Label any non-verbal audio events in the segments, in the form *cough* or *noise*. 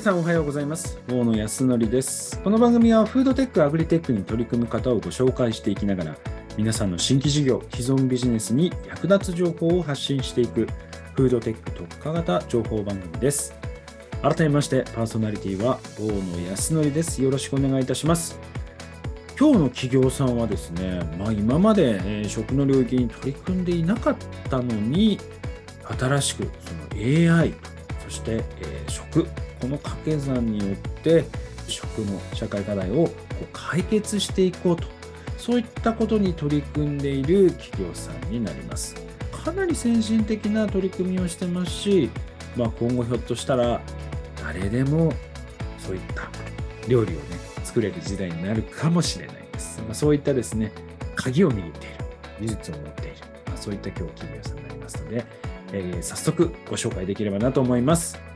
さんおはようございます。大野康則です。この番組はフードテックアグリテックに取り組む方をご紹介していきながら皆さんの新規事業既存ビジネスに役立つ情報を発信していくフードテック特化型情報番組です。改めましてパーソナリティは大野康則です。よろしくお願いいたします。今日の企業さんはですね、まあ、今まで、え、食の領域に取り組んでいなかったのに新しくその AI そして、え、食この掛け算によって食の社会課題をこう解決していこうと。そういったことに取り組んでいる企業さんになります。かなり先進的な取り組みをしてますし、まあ、今後ひょっとしたら誰でもそういった料理をね作れる時代になるかもしれないです、まあ、そういったですね鍵を握っている技術を持っている、まあ、そういった今日企業さんになりますので、えー、早速ご紹介できればなと思います。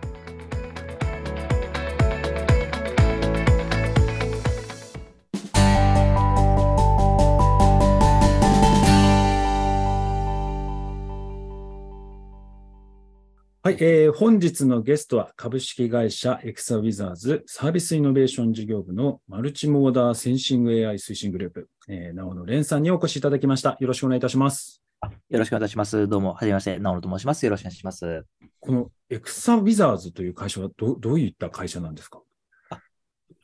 はい、えー、本日のゲストは株式会社エクサウィザーズサービスイノベーション事業部のマルチモーダーセンシング AI 推進グループ、えー、直野蓮さんにお越しいただきました。よろしくお願いいたします。よろしくお願いします。どうも、はじめまして、直野と申します。よろしくお願いします。このエクサウィザーズという会社はどどういった会社なんですか？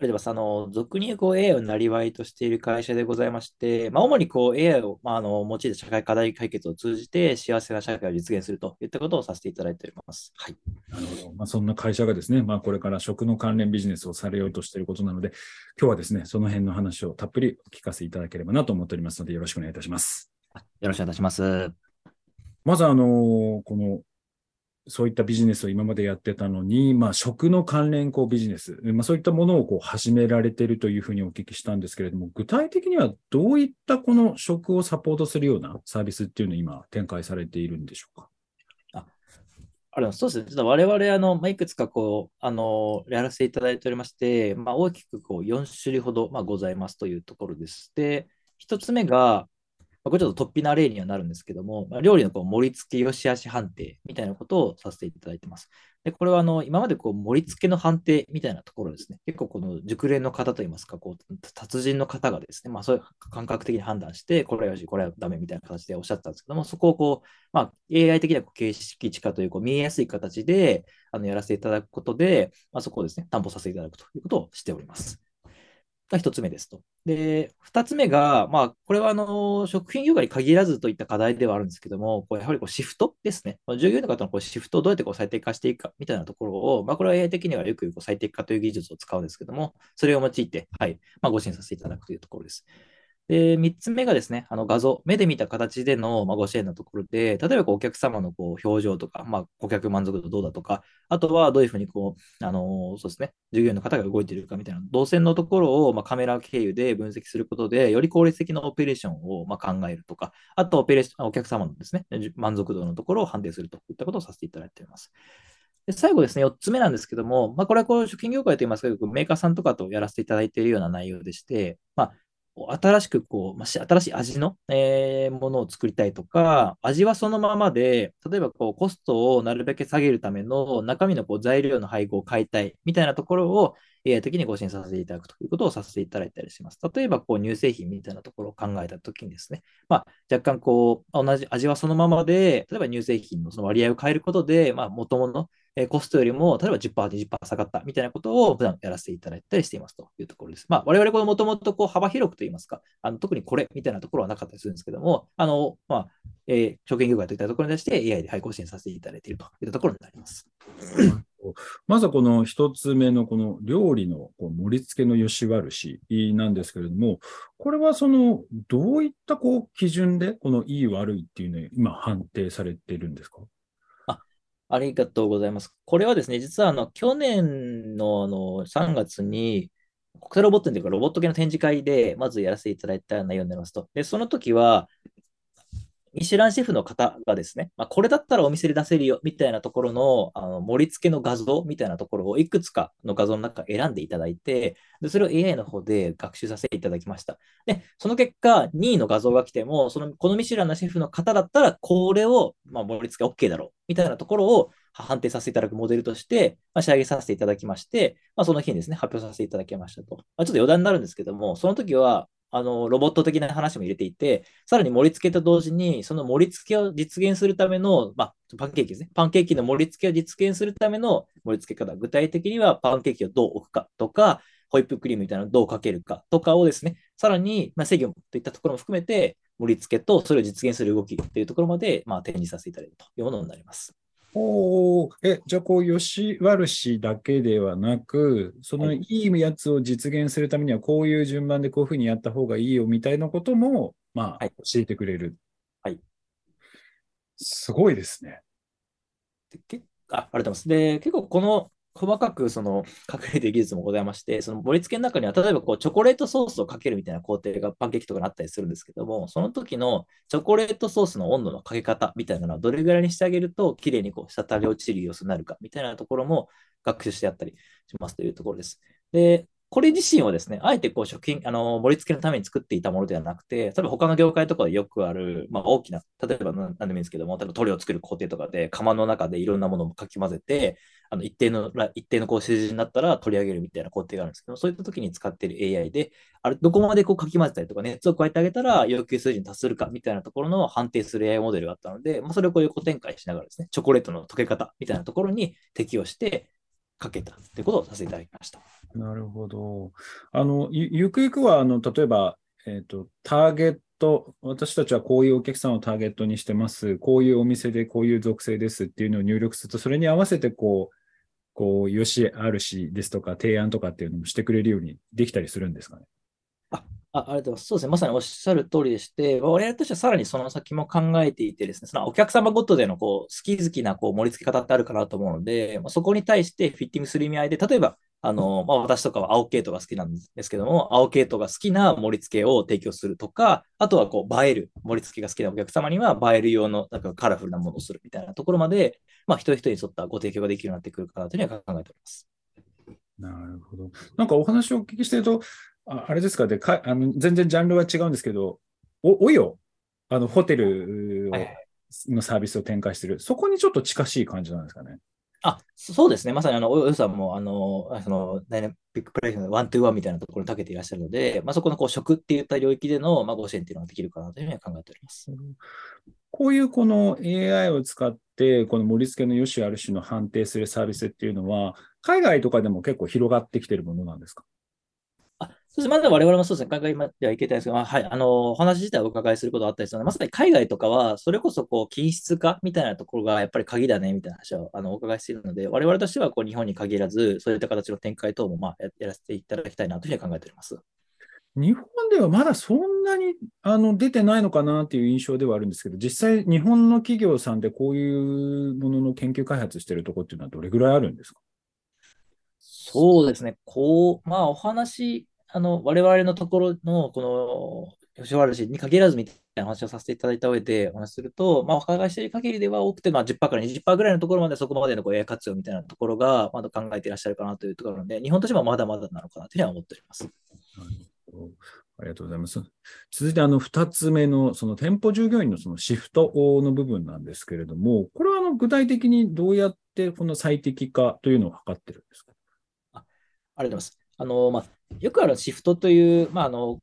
ありがとうございます。あの、俗にこう AI をなりわいとしている会社でございまして、まあ、主にこう AI を、まあ、あの用いた社会課題解決を通じて幸せな社会を実現するといったことをさせていただいております。はい。なるほど。まあ、そんな会社がですね、まあ、これから食の関連ビジネスをされようとしていることなので、今日はですね、その辺の話をたっぷりお聞かせいただければなと思っておりますので、よろしくお願いいたします。よろしくお願いいたします。まず、あの、このそういったビジネスを今までやってたのに、まあ、食の関連こうビジネス、まあ、そういったものをこう始められているというふうにお聞きしたんですけれども、具体的にはどういったこの食をサポートするようなサービスっていうのを今展開されているんでしょうか？ああれそうですね。実は我々、あの、まあ、いくつかこう、あの、やらせていただいておりまして、まあ、大きくこう4種類ほど、まあ、ございますというところです。で、1つ目が、これちょっと突飛な例にはなるんですけども、料理のこう盛り付け良し悪し判定みたいなことをさせていただいてます。で、これはあの今までこう盛り付けの判定みたいなところですね、結構この熟練の方といいますか、こう達人の方がですね、まあ、そういう感覚的に判断して、これはよし、これはダメみたいな形でおっしゃったんですけども、そこをこう、まあ、AI 的なこう形式値化というこう見えやすい形であのやらせていただくことで、まあ、そこをですね、担保させていただくということをしております。が一つ目ですと。で、二つ目が、まあ、これはあの食品業界に限らずといった課題ではあるんですけども、これやはりこうシフトですね。従業員の方のこうシフトをどうやってこう最適化していくかみたいなところを、まあ、これは AI 的にはよくこう最適化という技術を使うんですけども、それを用いて、はい、まあ、ご支援させていただくというところです。で、3つ目がですね、あの画像、目で見た形での、まあ、ご支援のところで、例えばこうお客様のこう表情とか、まあ、顧客満足度どうだとか、あとはどういうふうにこう、あのそうですね、従業員の方が動いているかみたいな、動線のところを、まあ、カメラ経由で分析することで、より効率的なオペレーションを、まあ、考えるとか、あとオペレーション、お客様のですね、満足度のところを判定するといったことをさせていただいています。で最後ですね、4つ目なんですけども、まあ、これはこう食品業界といいますか、メーカーさんとかとやらせていただいているような内容でして、まあ、新しくこう、ま、新しい味の、えー、ものを作りたいとか、味はそのままで、例えばこうコストをなるべく下げるための中身のこう材料の配合を変えたいみたいなところを AI 的にご支援させていただくということをさせていただいたりします。例えばこう乳製品みたいなところを考えたときにですね、まあ、若干こう同じ味はそのままで、例えば乳製品のその割合を変えることで、まあ、元々えコストよりも、例えば10%、20%下がったみたいなことを普段やらせていただいたりしていますというところです。まあ、我々、もともと幅広くといいますか、あの特にこれみたいなところはなかったりするんですけども、あの、まあ、えー、証券業界といったところに対して AI で配行支援させていただいているといったところになります。*coughs* まずはこの一つ目のこの料理のこう盛り付けの良し悪しなんですけれども、これはそのどういったこう基準でこのいい悪いっていうのを今判定されているんですか？ありがとうございます。これはですね、実はあの去年のあの3月に、国際ロボットというかロボット系の展示会で、まずやらせていただいた内容になりますと。で、その時は、ミシュランシェフの方がですね、まあ、これだったらお店で出せるよみたいなところのあの盛り付けの画像みたいなところをいくつかの画像の中選んでいただいて、でそれを AI の方で学習させていただきました。で、その結果、2位の画像が来ても、そのこのミシュランのシェフの方だったら、これを、まあ、盛り付け OK だろうみたいなところを判定させていただくモデルとして、まあ、仕上げさせていただきまして、まあ、その日にですね、発表させていただきましたと。まあ、ちょっと余談になるんですけども、その時は、あの、ロボット的な話も入れていて、さらに盛り付けと同時に、その盛り付けを実現するための、まあ、パンケーキですね。パンケーキの盛り付けを実現するための盛り付け方。具体的にはパンケーキをどう置くかとか、ホイップクリームみたいなのをどうかけるかとかをですね、さらに、まあ、制御といったところも含めて、盛り付けとそれを実現する動きというところまで、まあ、展示させていただいるというものになります。おお、え、じゃあこう、吉悪しだけではなく、そのいいやつを実現するためには、こういう順番でこういうふうにやった方がいいよみたいなことも、まあ、教えてくれる。はい。すごいですね。であありがとうございます。で、結構この細かくその隠れている技術もございまして、その盛り付けの中には、例えばこうチョコレートソースをかけるみたいな工程がパンケーキとかにあったりするんですけども、その時のチョコレートソースの温度のかけ方みたいなのはどれぐらいにしてあげると、綺麗にこう滴り落ちる様子になるかみたいなところも学習してあったりしますというところです。で、これ自身はですね、あえてこう食品、あの、盛り付けのために作っていたものではなくて、例えば他の業界とかでよくある、まあ大きな、例えば何でもいいんですけども、例えば塗料を作る工程とかで、釜の中でいろんなものをかき混ぜて、あの一定の、一定のこう数字になったら取り上げるみたいな工程があるんですけど、そういった時に使っている AI で、あれ、どこまでこうかき混ぜたりとか、熱を加えてあげたら要求数字に達するかみたいなところの判定する AI モデルがあったので、まあ、それをこう横展開しながらですね、チョコレートの溶け方みたいなところに適用して、かけたってことをさせていただきました。なるほど。あの、ゆくゆくは、あの、例えば、えっ、ー、と、ターゲット、私たちはこういうお客さんをターゲットにしてます。こういうお店でこういう属性ですっていうのを入力すると、それに合わせて、こう、こう、よしあるしですとか、提案とかっていうのもしてくれるようにできたりするんですかね？あありがとうございます。そうですね。まさにおっしゃる通りでして、我々としてはさらにその先も考えていてですね、そのお客様ごとでのこう好き好きなこう盛り付け方ってあるかなと思うので、まあ、そこに対してフィッティングする意味合いで、例えば、あの、まあ、私とかは青系統が好きなんですけども、青系統が好きな盛り付けを提供するとか、あとはこう映える、盛り付けが好きなお客様には映える用のなんかカラフルなものをするみたいなところまで、まあ、一人一人に沿ったご提供ができるようになってくるかなというふうには考えております。なるほど。なんかお話をお聞きしてると、ああれですか？でかあの、全然ジャンルは違うんですけど、おおよ、あのホテルを、のサービスを展開してる、そこにちょっと近しい感じなんですかね？あそうですね、まさにあのおよさんもあのそのダイナミックプレイのワントゥーワンみたいなところに長けていらっしゃるので、まあ、そこのこう食っていった領域での、まあ、ご支援っていうのができるかなというふうに考えております。こういうこの AI を使って、この盛り付けの良し悪しの判定するサービスっていうのは、海外とかでも結構広がってきてるものなんですか？そうです。まだ我々もそうですね、海外まではいけたいですけど、まあ、はい、あの、お話自体をお伺いすることがあったりするので、まさに海外とかは、それこそ、こう、均質化みたいなところがやっぱり鍵だね、みたいな話を、あの、お伺いしているので、我々としては、こう、日本に限らず、そういった形の展開等も、まあ、やらせていただきたいなというふうに考えております。日本ではまだそんなにあの出てないのかなという印象ではあるんですけど、実際、日本の企業さんでこういうものの研究開発しているところっていうのはどれぐらいあるんですか？そうですね、こう、まあ、お話あの、我々のところの、この、吉原市に限らずみたいな話をさせていただいた上でお話しすると、まあ、お伺いしている限りでは多くて、まあ、10%から20%ぐらいのところまでそこまでのこう AI 活用みたいなところがまだ考えていらっしゃるかなというところなので、日本としてはまだまだなのかなというふうには思っております。ありがとうございます。続いて、あの、2つ目の、その店舗従業員のそのシフトの部分なんですけれども、これはあの具体的にどうやってこの最適化というのを図ってるんですか？あありがとうございます。あの、まあ、よくあるシフトという、まあ、あの、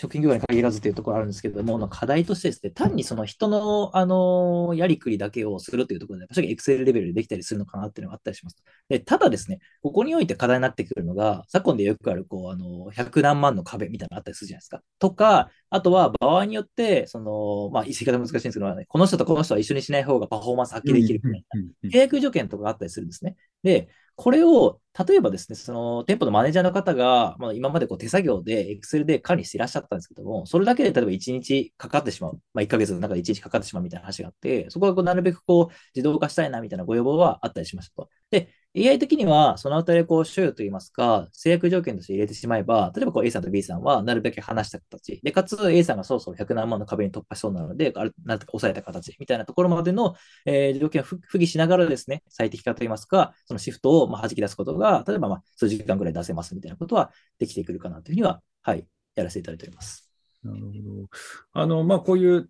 食品業界に限らずというところあるんですけれども、課題としてですね、単にその人の、あの、やりくりだけをするというところで、正直 Excel レベルでできたりするのかなっていうのがあったりします。で、ただですね、ここにおいて課題になってくるのが、昨今でよくある、こう、あの、100何万の壁みたいなのあったりするじゃないですか。とか、あとは場合によって、その、まあ、言い方難しいんですけど、この人とこの人は一緒にしない方がパフォーマンス発揮できるみたいな、契約条件とかがあったりするんですね。で、これを、例えばですね、その店舗のマネージャーの方が、まあ、今までこう手作業で Excel で管理していらっしゃったんですけども、それだけで例えば1日かかってしまう、まあ、1ヶ月の中で1日かかってしまうみたいな話があって、そこはこうなるべくこう自動化したいなみたいなご要望はあったりしましたと。で、AI 的には、そのあたりをこう、所有といいますか、制約条件として入れてしまえば、例えばこう A さんと B さんはなるべく離した形。で、かつ A さんがそろそろ100何万の壁に突破しそうなので、あるなんとか抑えた形みたいなところまでの、えー、条件を不義しながらですね、最適化といいますか、そのシフトをまあ弾き出すことが、例えばまあ数時間ぐらい出せますみたいなことはできてくるかなというふうには、はい、やらせていただいております。なるほど。あの、まあ、こういう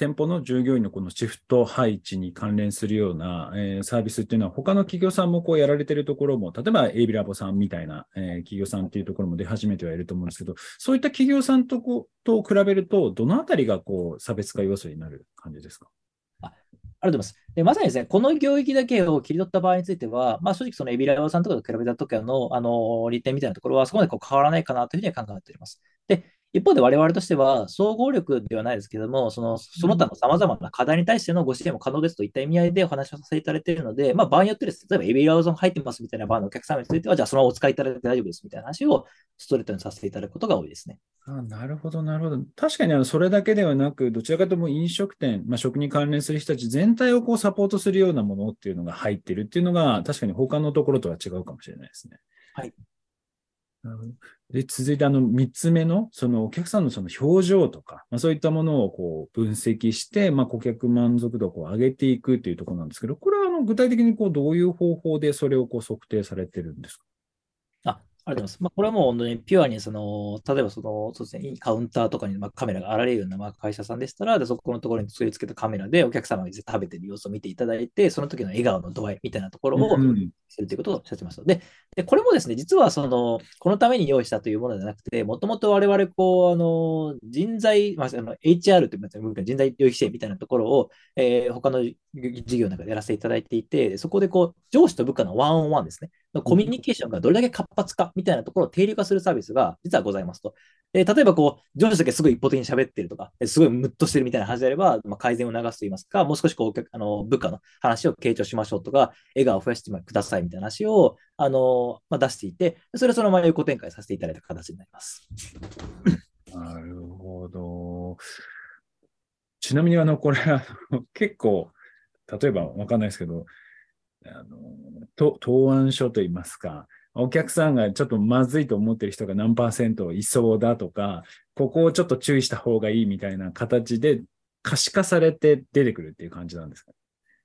店舗の従業員のこのシフト配置に関連するような、えー、サービスっていうのは、他の企業さんもこうやられてるところも、例えば a ビラボさんみたいな、えー、企業さんっていうところも出始めてはいると思うんですけど、そういった企業さんとこと比べると、どのあたりがこう差別化要素になる感じですか？あありがとうございます。でまさにですね、この領域だけを切り取った場合については、まあ、正直、そのエビラボさんとかと比べたときのあの利点みたいなところは、そこまでこう変わらないかなというふうには考えております。で、一方で我々としては、総合力ではないですけれども、そのその他のさまざまな課題に対してのご支援も可能ですといった意味合いでお話をさせていただいているので、まあ、場合によってです、例えばエビラウゾン入ってますみたいな場合のお客様については、じゃあそのままお使いいただいて大丈夫ですみたいな話をストレートにさせていただくことが多いですね。あなるほど、なるほど。確かにあのそれだけではなく、どちらかというと飲食店、まあ、食に関連する人たち全体をこうサポートするようなものっていうのが入ってるっていうのが、確かに他のところとは違うかもしれないですね。はい。で、続いてあの3つ目の、そのお客さんのその表情とか、まあ、そういったものをこう分析して、まあ、顧客満足度をこう上げていくというところなんですけど、これはあの具体的にこうどういう方法でそれをこう測定されてるんですか？ありがとうございます。まあ、これはもう本当にピュアにその、例えばその、そうですね、カウンターとかにまあカメラがあられるようなまあ会社さんでしたら、でそこのところに作り付けたカメラでお客様が食べてる様子を見ていただいて、その時の笑顔の度合いみたいなところをするということをしゃってます。でで、これもですね、実はその、このために用意したというものではなくて、もともと我々、こう、あの、人材、まあ、あの HR という人材領域支援みたいなところを、えー、他の事業の中でやらせていただいていて、そこでこう、上司と部下のワンオンワンですね。のコミュニケーションがどれだけ活発かみたいなところを定量化するサービスが実はございますと。えー、例えばこう、上司だけすごい一方的に喋ってるとか、すごいムッとしてるみたいな話であれば、まあ、改善を流すと言いますか、もう少しこう、あの部下の話を傾聴しましょうとか、笑顔を増やしてくださいみたいな話を、あのまあ、出していて、それをそのまま横展開させていただいた形になります。なるほど。ちなみに、あの、これ、結構、例えばわかんないですけど、あの、と答案書といいますか、お客さんがちょっとまずいと思ってる人が何パーセントいそうだとか、ここをちょっと注意した方がいいみたいな形で可視化されて出てくるっていう感じなんですか？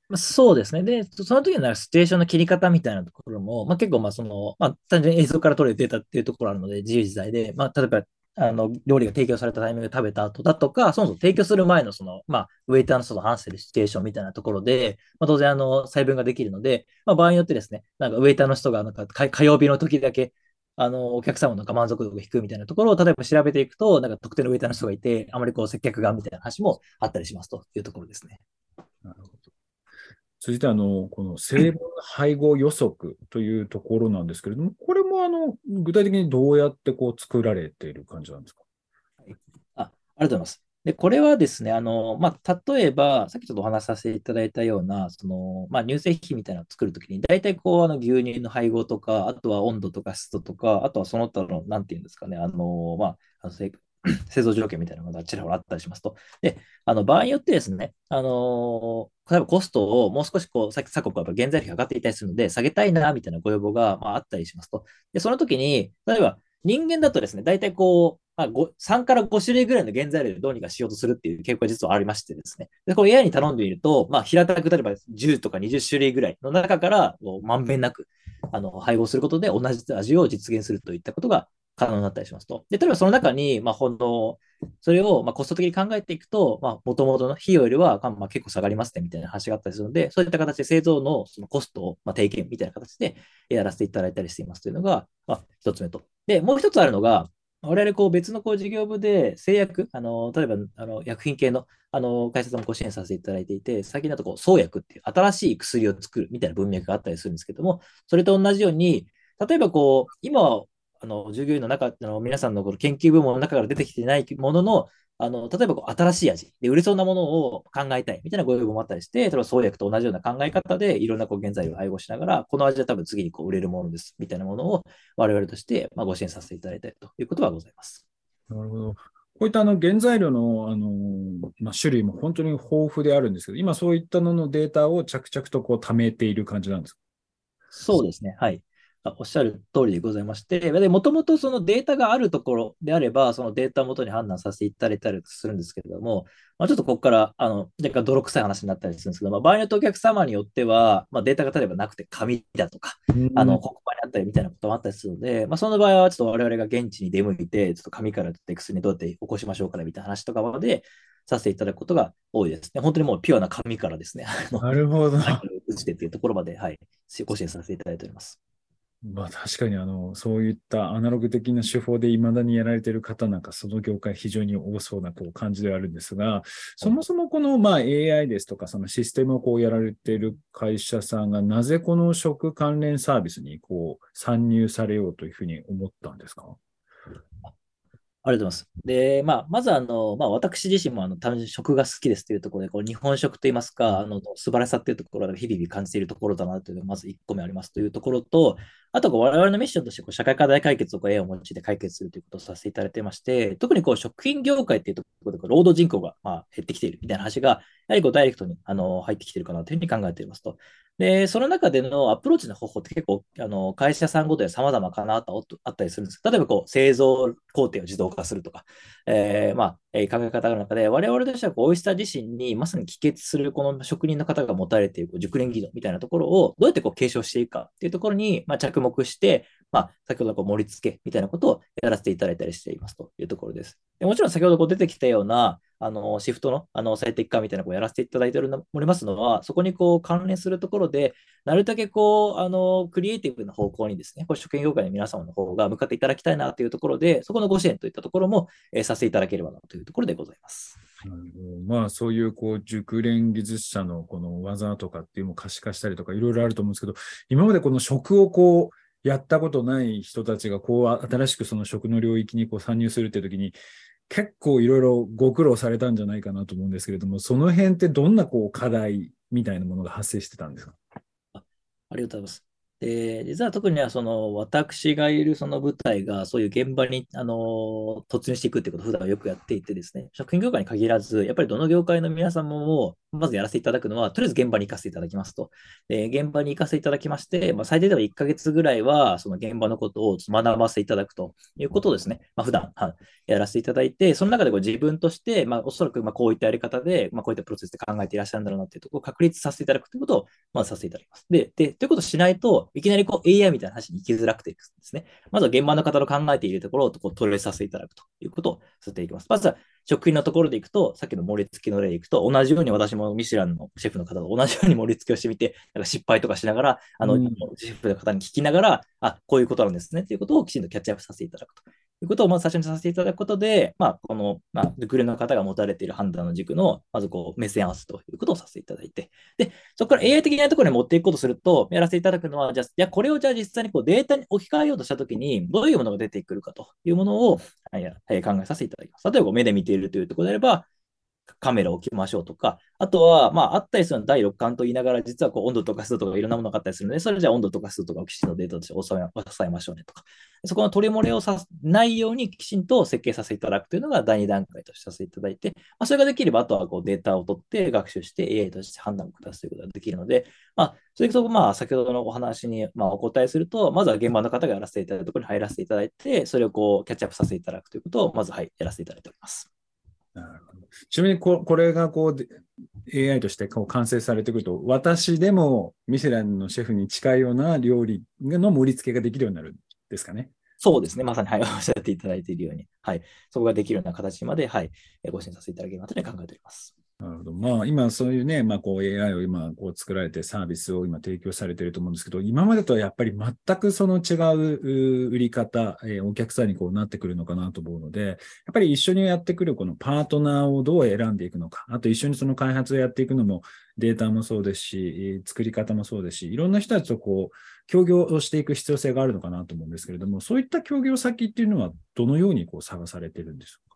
まそうですね。で、その時のシチュエーションの切り方みたいなところも、まあ、結構、まあ、その、まあ、単純に映像から取れるデータっていうところあるので、自由自在で、まあ、例えば、あの、料理が提供されたタイミングで食べた後だとか、そもそも提供する前のその、まあ、ウェイターの人と話してるシチュエーションみたいなところで、まあ、当然、あの、細分ができるので、まあ、場合によってですね、なんかウェイターの人が、なんか火曜日の時だけ、あの、お客様のなんか満足度が低いみたいなところを、例えば調べていくと、なんか特定のウェイターの人がいて、あまりこう接客がみたいな話もあったりしますというところですね。なるほど。続いてあの、この成分配合予測というところなんですけれども、これもあの具体的にどうやってこう作られている感じなんですか？あありがとうございます。で、これはですね、あの、まあ、例えば、さっきちょっとお話しさせていただいたような、その、まあ、乳製品みたいなのを作るときに、大体こう、あの、牛乳の配合とか、あとは温度とか湿度とか、あとはその他の、なんていうんですかね、あの、まあ、あの *clears throat* 製造条件みたいなのがちらほらあったりしますと。で、あの、場合によってですね、あの例えばコストをもう少しこう、さっき昨今は原材料が上がっていたりするので、下げたいな、みたいなご要望が、まあ、あったりしますと。で、その時に、例えば人間だとですね、大体こう、まあ、3から5種類ぐらいの原材料でどうにかしようとするっていう傾向が実はありましてですね。で、これ AI に頼んでみると、まあ、平たく例えば10とか20種類ぐらいの中から、まんべんなく、あの、配合することで同じ味を実現するといったことが可能になったりしますと。で、例えばその中に、まあ、ほんの、それをまコスト的に考えていくと、まあ、元々の費用よりは、まあ、結構下がりますね、みたいな話があったりするので、そういった形で製造のそのコストをまあ低減みたいな形でやらせていただいたりしていますというのが、まあ、一つ目と。で、もう一つあるのが、我々こう別のこう事業部で製薬、あの例えばあの薬品系のあの会社さんもご支援させていただいていて、最近だとこう創薬っていう新しい薬を作るみたいな文脈があったりするんですけども、それと同じように、例えばこう、今はあの従業員の中、あの皆さんのこの研究部門の中から出てきていないものの、あの例えばこう新しい味で売れそうなものを考えたいみたいなご要望もあったりして、例えば創薬と同じような考え方でいろんなこう原材料を配合しながら、この味は多分次にこう売れるものですみたいなものを我々としてまあご支援させていただいたいということはございます。なるほど。こういったあの原材料のあの、まあ、種類も本当に豊富であるんですけど、今そういったののデータを着々とこう貯めている感じなんですか？そうですね。はい。おっしゃる通りでございまして、もともとそのデータがあるところであれば、そのデータをもとに判断させていただいたりするんですけれども、まあ、ちょっとここから、あの、若干泥臭い話になったりするんですけど、まあ、場合によってお客様によっては、まあ、データが例えばなくて紙だとか、あの、黒板にあったりみたいなこともあったりするので、まあ、その場合はちょっと我々が現地に出向いて、ちょっと紙からテクスにどうやって起こしましょうかねみたいな話とかまで、させていただくことが多いですね。本当にもうピュアな紙からですね。なるほど。打ちてっていうところまで、はい、ご支援させていただいております。まあ確かにあの、そういったアナログ的な手法で未だにやられている方なんか、その業界非常に多そうなこう感じではあるんですが、そもそもこのまあ AI ですとか、そのシステムをこうやられている会社さんが、なぜこの食関連サービスにこう参入されようというふうに思ったんですか？ありがとうございます。で、まあ、まずあの、まあ、私自身もあの単純に食が好きですというところで、こう日本食といいますか、あの素晴らしさというところが日々感じているところだなというのがまず1個目ありますというところと、あと我々のミッションとしてこう社会課題解決をこう A を用いて解決するということをさせていただいてまして、特にこう食品業界というところで労働人口がまあ減ってきているみたいな話が、やはりこうダイレクトにあの入ってきているかなというふうに考えていますと。で、その中でのアプローチの方法って結構、あの会社さんごとで様々かなとあったりするんです。例えばこう製造工程を自動化するとか、えー、まあ、えー、考え方の中で、我々としてはこうオイスター自身にまさに帰結するこの職人の方が持たれているこう熟練技能みたいなところをどうやってこう継承していくかっていうところに、まあ、着目して、まあ、先ほどのこう盛り付けみたいなことをやらせていただいたりしていますというところです。でもちろん先ほどこう出てきたような、あの、シフトの、あの、最適化みたいなこうやらせていただいておりますのは、そこにこう関連するところで、なるだけこう、あの、クリエイティブな方向にですね、こう、食品業界の皆様の方が向かっていただきたいなというところで、そこのご支援といったところも、えー、させていただければなというところでございます。まあ、そういう、こう、熟練技術者のこの技とかっていうのを可視化したりとか、いろいろあると思うんですけど、今までこの食をこう、やったことない人たちが、こう、新しくその食の領域にこう参入するって時に、結構いろいろご苦労されたんじゃないかなと思うんですけれども、その辺ってどんなこう課題みたいなものが発生してたんですか？あありがとうございます。で、実は特にはその私がいるその舞台がそういう現場にあの突入していくってことを普段よくやっていてですね、食品業界に限らず、やっぱりどの業界の皆様もまずやらせていただくのは、とりあえず現場に行かせていただきますと。で現場に行かせていただきまして、まあ、最低でも1ヶ月ぐらいはその現場のことを学ばせていただくということをですね、まあ、普段、はやらせていただいて、その中でこう自分として、まあ、おそらくまあこういったやり方で、まあ、こういったプロセスで考えていらっしゃるんだろうなっていうところを確立させていただくということをまずさせていただきます。で、でということをしないと、いきなりこう AI みたいな話に行きづらくてですね、まずは現場の方の考えているところをこうトレーさせていただくということをさせていきます。まずは食品のところでいくと、さっきの盛り付けの例でいくと、同じように私もミシュランのシェフの方と同じように盛り付けをしてみて、なんか失敗とかしながら、あの、うん、シェフの方に聞きながら、あ、こういうことなんですねっていうことをきちんとキャッチアップさせていただくということをまず最初にさせていただくことで、まあ、この、まあ、ルクレの方が持たれている判断の軸の、まずこう、目線合わせということをさせていただいて、で、そこから AI 的なところに持っていくことすると、やらせていただくのは、じゃあ、やこれをじゃあ実際にこうデータに置き換えようとしたときに、どういうものが出てくるかというものを、はい、考えさせていただきます。例えば、目で見ているというところであれば、カメラを置きましょうとか、あとは、まあ、あったりするの第六感と言いながら、実はこう温度とか湿度とかいろんなものがあったりするので、それじゃあ温度とか湿度とかをきちんとデータとして抑えましょうねとか、そこの取り漏れをさないようにきちんと設計させていただくというのが第2段階としてさせていただいて、まあ、それができれば、あとはこうデータを取って学習して AI として判断を下すということができるので、まあ、それと、まあ、先ほどのお話に、まあ、お答えすると、まずは現場の方がやらせていただいたところに入らせていただいて、それをこうキャッチアップさせていただくということを、まず、はい、やらせていただいております。なるほどちなみにここれがこう AI としてこう完成されてくると、私でもミシェランのシェフに近いような料理の盛り付けができるようになるんですかね？そうですね。まさに、はい、おっしゃっていただいているように、はい、そこができるような形まで、はい、ご支援させていただければと考えております。なるほど。まあ、今、そういうね、まあ、こう AI を今、こう作られてサービスを今提供されてると思うんですけど、今までとはやっぱり全くその違う売り方、えー、お客さんにこうなってくるのかなと思うので、やっぱり一緒にやってくるこのパートナーをどう選んでいくのか、あと一緒にその開発をやっていくのもデータもそうですし、作り方もそうですし、いろんな人たちとこう、協業をしていく必要性があるのかなと思うんですけれども、そういった協業先っていうのはどのようにこう探されてるんでしょうか？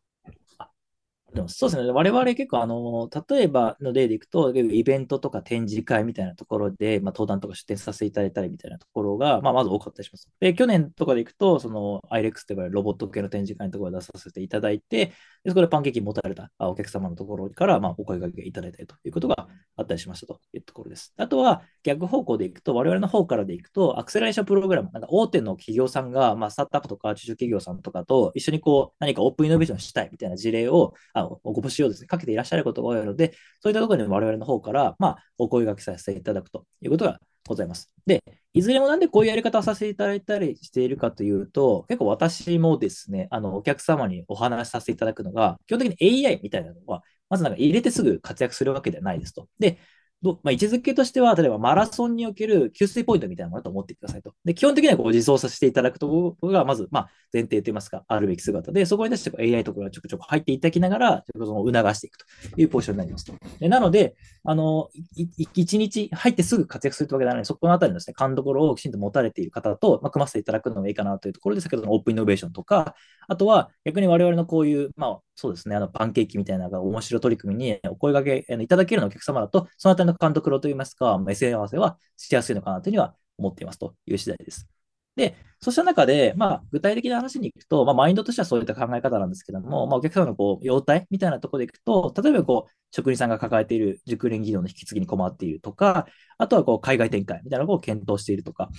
でもそうですね。我々結構、あの、例えばの例でいくと、イベントとか展示会みたいなところで、まあ、登壇とか出展させていただいたりみたいなところが、まあ、まず多かったりします。で、去年とかでいくと、その、IREX と呼ばれるロボット系の展示会のところを出させていただいて、でそこでパンケーキ持たれたお客様のところから、まあ、お声掛けいただいたりということがあったりしましたというところです。あとは逆方向でいくと、我々の方からでいくと、アクセラレーションプログラム、なんか大手の企業さんが、まあ、スタートアップとか中小企業さんとかと一緒にこう何かオープンイノベーションしたいみたいな事例を、あご募集をですね、かけていらっしゃることが多いので、そういったところで我々の方から、まあ、お声掛けさせていただくということがございます。で、いずれもなんでこういうやり方をさせていただいたりしているかというと、結構私もですね、あの、お客様にお話しさせていただくのが、基本的に AI みたいなのは、まずなんか入れてすぐ活躍するわけではないですと。で、どまあ、位置づけとしては、例えばマラソンにおける給水ポイントみたいなものと思ってくださいと。で、基本的にはこう自走させていただくところが、まず、まあ、前提といいますか、あるべき姿で、そこに対してこう AI とかがちょくちょく入っていただきながら、その促していくというポジションになりますと。でなので、あの、一日入ってすぐ活躍するというわけではないので、そこのあたりのですね、勘どころをきちんと持たれている方と、まあ、組ませていただくのもいいかなというところで、先ほどのオープンイノベーションとか、あとは逆に我々のこういう、まあ、そうですね、あのパンケーキみたいなが面白い取り組みにお声掛けいただけるお客様だと、そのあたりの監督といいますか、目線合わせはしやすいのかなというには思っていますという次第です。で、そうした中で、まあ、具体的な話に行くと、まあ、マインドとしてはそういった考え方なんですけども、まあ、お客様のこう、様態みたいなところで行くと、例えばこう、職人さんが抱えている熟練技能の引き継ぎに困っているとか、あとはこう、海外展開みたいなのを検討しているとか、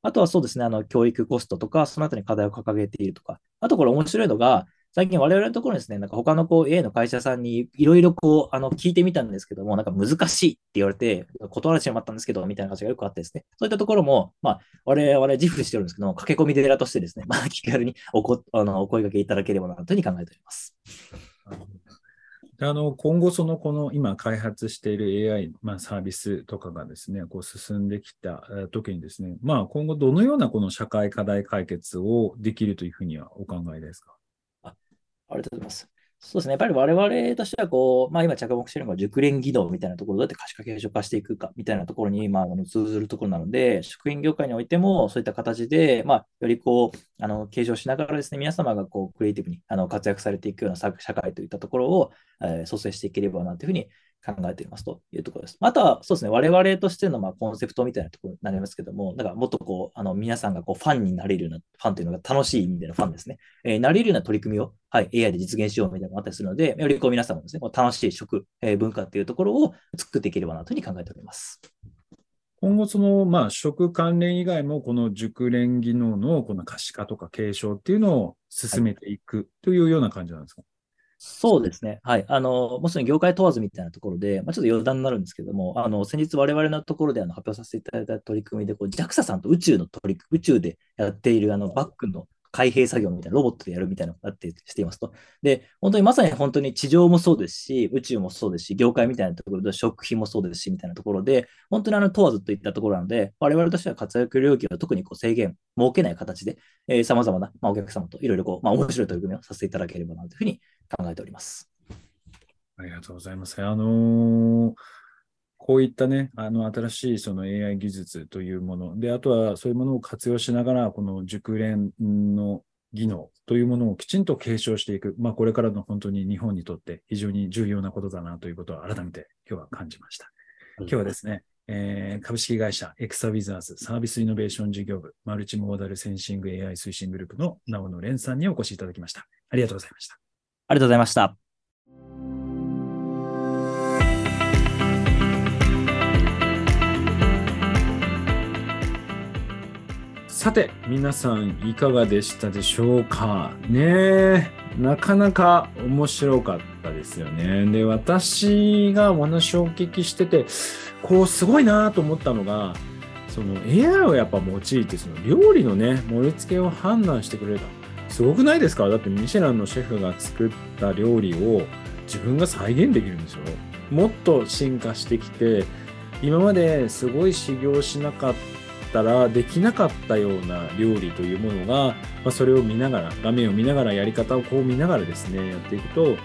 あとはそうですね、あの、教育コストとか、そのあたりに課題を掲げているとか、あとこれ面白いのが、最近我々のところですね、なんか他のこう A の会社さんにいろいろこう、あの、聞いてみたんですけども、なんか難しいって言われて、断られてしまったんですけど、みたいな感じがよくあってですね、そういったところも、まあ、我々自負してるんですけども、駆け込み寺としてですね、*laughs* まあ、気軽におこあのお声掛けいただければなというふうに考えております。あの今後、そのこの今開発している AI、まあ、サービスとかがですね、こう進んできた時にですね、まあ、今後どのようなこの社会課題解決をできるというふうにはお考えですか？ありがとうございます。そうですね。やっぱり我々としては、こう、まあ今着目しているのが熟練技能みたいなところどうやって可視化継承化していくかみたいなところに、まあ、あの通ずるところなので、食品業界においてもそういった形で、まあ、よりこう、あの、継承しながらですね、皆様がこう、クリエイティブにあの活躍されていくような社会といったところを、えー、創生していければなというふうに考えていますというところです。あとは、そうですね、我々としてのまあコンセプトみたいなところになりますけども、だからもっとこう、あの皆さんがこうファンになれるような、ファンというのが楽しい意味でのファンですね、えー、なれるような取り組みを、はい、AI で実現しようみたいなのがあったりするので、よりこう皆さんもですね、こう楽しい食、えー、文化っていうところを作っていければなというふうに考えております。今後、その、まあ、食関連以外も、この熟練技能のこの可視化とか継承っていうのを進めていくというような感じなんですか、はいそうですね。はい。あの、もちろん業界問わずみたいなところで、まあ、ちょっと余談になるんですけども、あの、先日我々のところであの発表させていただいた取り組みで、こう、JAXA さんと宇宙の取り、宇宙でやっているあの、バックの開閉作業みたいな、ロボットでやるみたいなのがあってしていますと。で、本当にまさに本当に地上もそうですし、宇宙もそうですし、業界みたいなところで食品もそうですし、みたいなところで、本当にあの問わずといったところなので、我々としては活躍領域は特にこう制限、設けない形で、えー、様々な、まあ、お客様といろいろこう、まあ、面白い取り組みをさせていただければなというふうに考えております。ありがとうございます。あのーこういったね、あの新しいその AI 技術というもの、で、あとはそういうものを活用しながら、この熟練の技能というものをきちんと継承していく、まあ、これからの本当に日本にとって非常に重要なことだなということを改めて今日は感じました。今日はですね、えー、株式会社エクサウィザーズサービスイノベーション事業部マルチモーダルセンシング AI 推進グループの直野蓮さんにお越しいただきました。ありがとうございました。ありがとうございました。さて、皆さんいかがでしたでしょうか？ねなかなか面白かったですよね。で、私がお話をお聞きしてて、こう、すごいなと思ったのが、その AI をやっぱ用いて、その料理のね、盛り付けを判断してくれた。すごくないですか？だってミシェランのシェフが作った料理を自分が再現できるんですよ。もっと進化してきて、今まですごい修行しなかったったらできなかったような料理というものが、まあ、それを見ながら画面を見ながらやり方をこう見ながらですねやっていくと、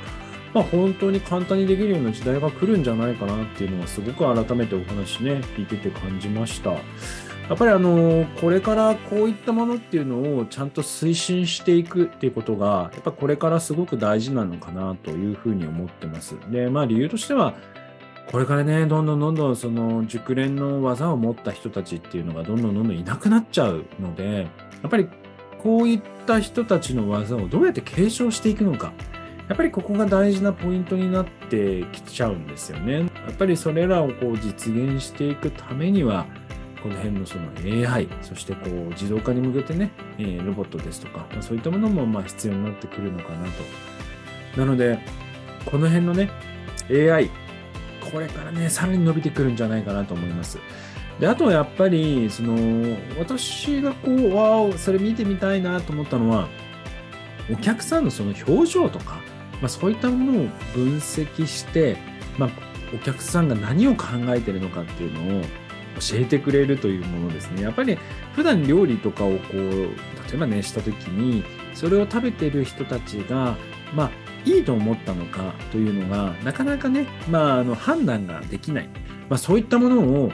まあ、本当に簡単にできるような時代が来るんじゃないかなっていうのはすごく改めてお話ね聞いてて感じました。やっぱりあのこれからこういったものっていうのをちゃんと推進していくっていうことがやっぱこれからすごく大事なのかなというふうに思ってます。でまあ理由としてはこれからね、どんどんどんどんその熟練の技を持った人たちっていうのがどんどんどんどんいなくなっちゃうので、やっぱりこういった人たちの技をどうやって継承していくのか、やっぱりここが大事なポイントになってきちゃうんですよね。やっぱりそれらをこう実現していくためには、この辺のその AI、そしてこう自動化に向けてね、え、ロボットですとか、そういったものもま必要になってくるのかなと。なので、この辺のね、AI、これからね、さらに伸びてくるんじゃないかなと思います。で、あとはやっぱり、その、私がこう、わお、それ見てみたいなと思ったのは、お客さんのその表情とか、まあ、そういったものを分析して、まあ、お客さんが何を考えてるのかっていうのを教えてくれるというものですね。やっぱり普段料理とかをこう、例えばね、した時に、それを食べてる人たちが、まあ、いいと思ったのかというのが、なかなかね、まあ、あの判断ができない。まあ、そういったものを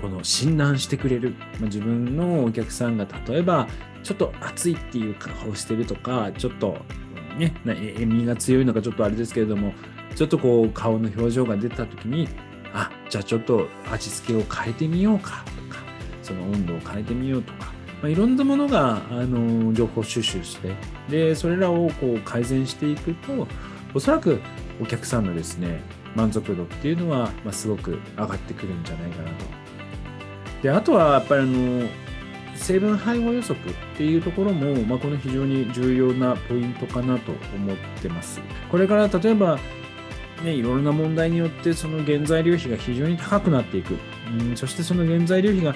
この診断してくれる、まあ、自分のお客さんが例えばちょっと暑いっていう顔してるとかちょっとね塩味が強いのかちょっとあれですけれどもちょっとこう顔の表情が出た時にあじゃあちょっと味付けを変えてみようかとかその温度を変えてみようとか、まあ、いろんなものがあの情報収集してでそれらをこう改善していくとおそらくお客さんのですね満足度っていうのは、まあ、すごく上がってくるんじゃないかなと。であとはやっぱりあの成分配合予測っていうところも、まあ、この非常に重要なポイントかなと思ってます。これから例えばね、いろいろな問題によってその原材料費が非常に高くなっていく、うん、そしてその原材料費が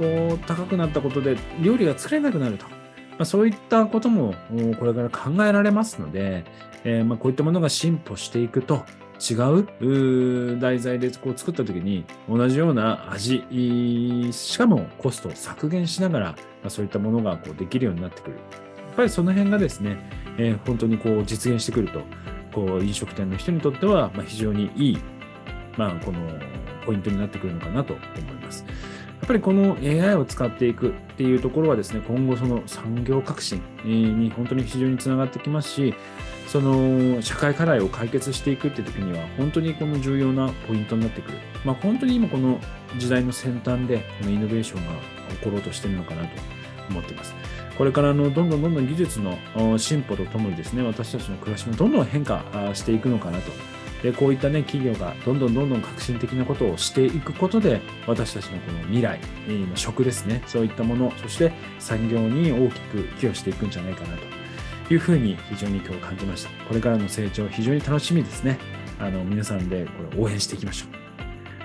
こう高くなったことで料理が作れなくなると、まあ、そういったこともこれから考えられますので、えー、まこういったものが進歩していくと違う題材でこう作った時に同じような味しかもコストを削減しながら、まあ、そういったものがこうできるようになってくるやっぱりその辺がですね、えー、本当にこう実現してくるとこう飲食店の人にとってはま非常にいい、まあ、このポイントになってくるのかなと思います。やっぱりこの AI を使っていくっていうところはですね、今後その産業革新に本当に非常につながってきますし、その社会課題を解決していくって時には本当にこの重要なポイントになってくる。まあ、本当に今この時代の先端でこのイノベーションが起ころうとしてるのかなと思っています。これからのどんどんどんどん技術の進歩とともにですね、私たちの暮らしもどんどん変化していくのかなと。で、こういったね、企業がどんどんどんどん革新的なことをしていくことで、私たちのこの未来、の食ですね、そういったもの、そして産業に大きく寄与していくんじゃないかなというふうに非常に今日感じました。これからの成長、非常に楽しみですね。あの、皆さんでこれ応援していきましょう。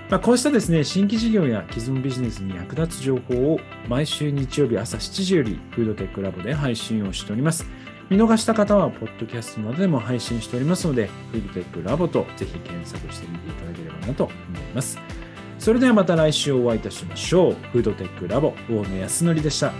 まあ、こうしたですね、新規事業や既存ビジネスに役立つ情報を毎週日曜日朝7時よりフードテックラボで配信をしております。見逃した方は、ポッドキャストなどでも配信しておりますので、フードテックラボとぜひ検索してみていただければなと思います。それではまた来週お会いいたしましょう。フードテックラボ、大野康則でした。